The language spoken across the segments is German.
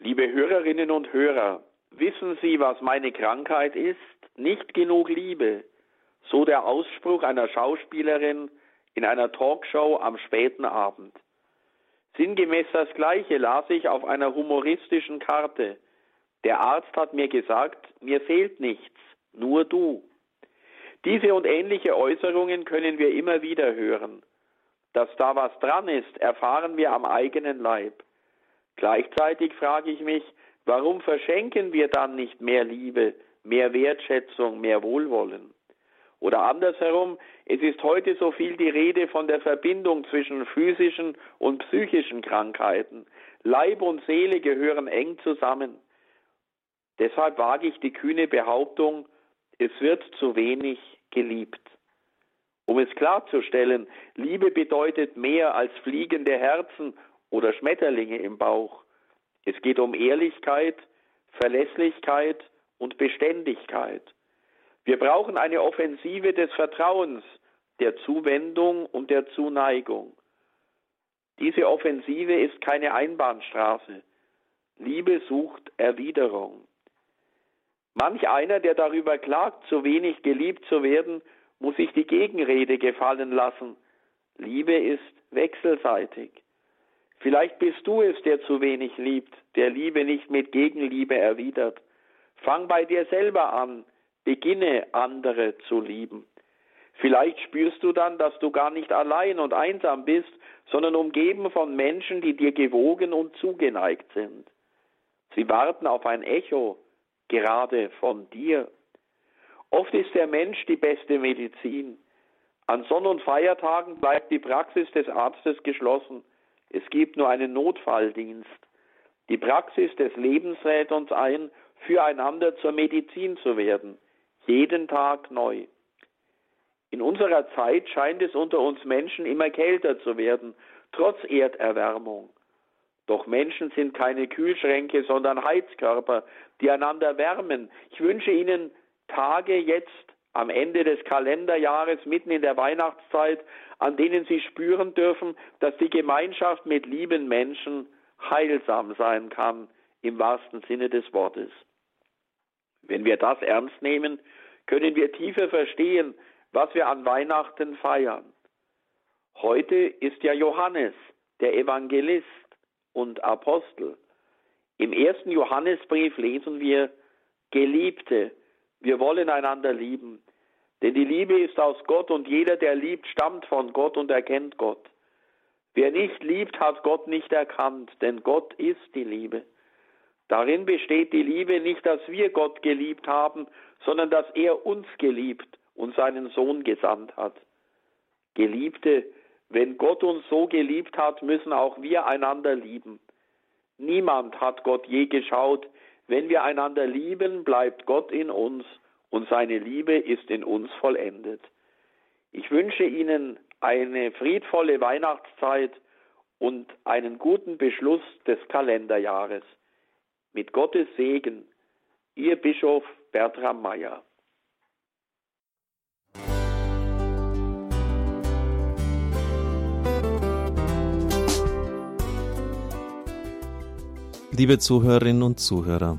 Liebe Hörerinnen und Hörer, wissen Sie, was meine Krankheit ist? Nicht genug Liebe. So der Ausspruch einer Schauspielerin in einer Talkshow am späten Abend. Sinngemäß das Gleiche las ich auf einer humoristischen Karte. Der Arzt hat mir gesagt, mir fehlt nichts, nur du. Diese und ähnliche Äußerungen können wir immer wieder hören. Dass da was dran ist, erfahren wir am eigenen Leib. Gleichzeitig frage ich mich, warum verschenken wir dann nicht mehr Liebe, mehr Wertschätzung, mehr Wohlwollen? Oder andersherum, es ist heute so viel die Rede von der Verbindung zwischen physischen und psychischen Krankheiten. Leib und Seele gehören eng zusammen. Deshalb wage ich die kühne Behauptung, es wird zu wenig geliebt. Um es klarzustellen, Liebe bedeutet mehr als fliegende Herzen oder Schmetterlinge im Bauch. Es geht um Ehrlichkeit, Verlässlichkeit und Beständigkeit. Wir brauchen eine Offensive des Vertrauens, der Zuwendung und der Zuneigung. Diese Offensive ist keine Einbahnstraße. Liebe sucht Erwiderung. Manch einer, der darüber klagt, zu wenig geliebt zu werden, muss sich die Gegenrede gefallen lassen. Liebe ist wechselseitig. Vielleicht bist du es, der zu wenig liebt, der Liebe nicht mit Gegenliebe erwidert. Fang bei dir selber an, beginne andere zu lieben. Vielleicht spürst du dann, dass du gar nicht allein und einsam bist, sondern umgeben von Menschen, die dir gewogen und zugeneigt sind. Sie warten auf ein Echo, gerade von dir. Oft ist der Mensch die beste Medizin. An Sonn- und Feiertagen bleibt die Praxis des Arztes geschlossen. Es gibt nur einen Notfalldienst. Die Praxis des Lebens rät uns ein, füreinander zur Medizin zu werden, jeden Tag neu. In unserer Zeit scheint es unter uns Menschen immer kälter zu werden, trotz Erderwärmung. Doch Menschen sind keine Kühlschränke, sondern Heizkörper, die einander wärmen. Ich wünsche Ihnen Tage jetzt am Ende des Kalenderjahres, mitten in der Weihnachtszeit, an denen Sie spüren dürfen, dass die Gemeinschaft mit lieben Menschen heilsam sein kann, im wahrsten Sinne des Wortes. Wenn wir das ernst nehmen, können wir tiefer verstehen, was wir an Weihnachten feiern. Heute ist ja Johannes, der Evangelist und Apostel. Im ersten Johannesbrief lesen wir, Geliebte, wir wollen einander lieben. Denn die Liebe ist aus Gott und jeder, der liebt, stammt von Gott und erkennt Gott. Wer nicht liebt, hat Gott nicht erkannt, denn Gott ist die Liebe. Darin besteht die Liebe nicht, dass wir Gott geliebt haben, sondern dass er uns geliebt und seinen Sohn gesandt hat. Geliebte, wenn Gott uns so geliebt hat, müssen auch wir einander lieben. Niemand hat Gott je geschaut. Wenn wir einander lieben, bleibt Gott in uns und seine Liebe ist in uns vollendet. Ich wünsche Ihnen eine friedvolle Weihnachtszeit und einen guten Beschluss des Kalenderjahres. Mit Gottes Segen, Ihr Bischof Bertram Meyer. Liebe Zuhörerinnen und Zuhörer,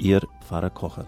Ihr Pfarrer Kocher.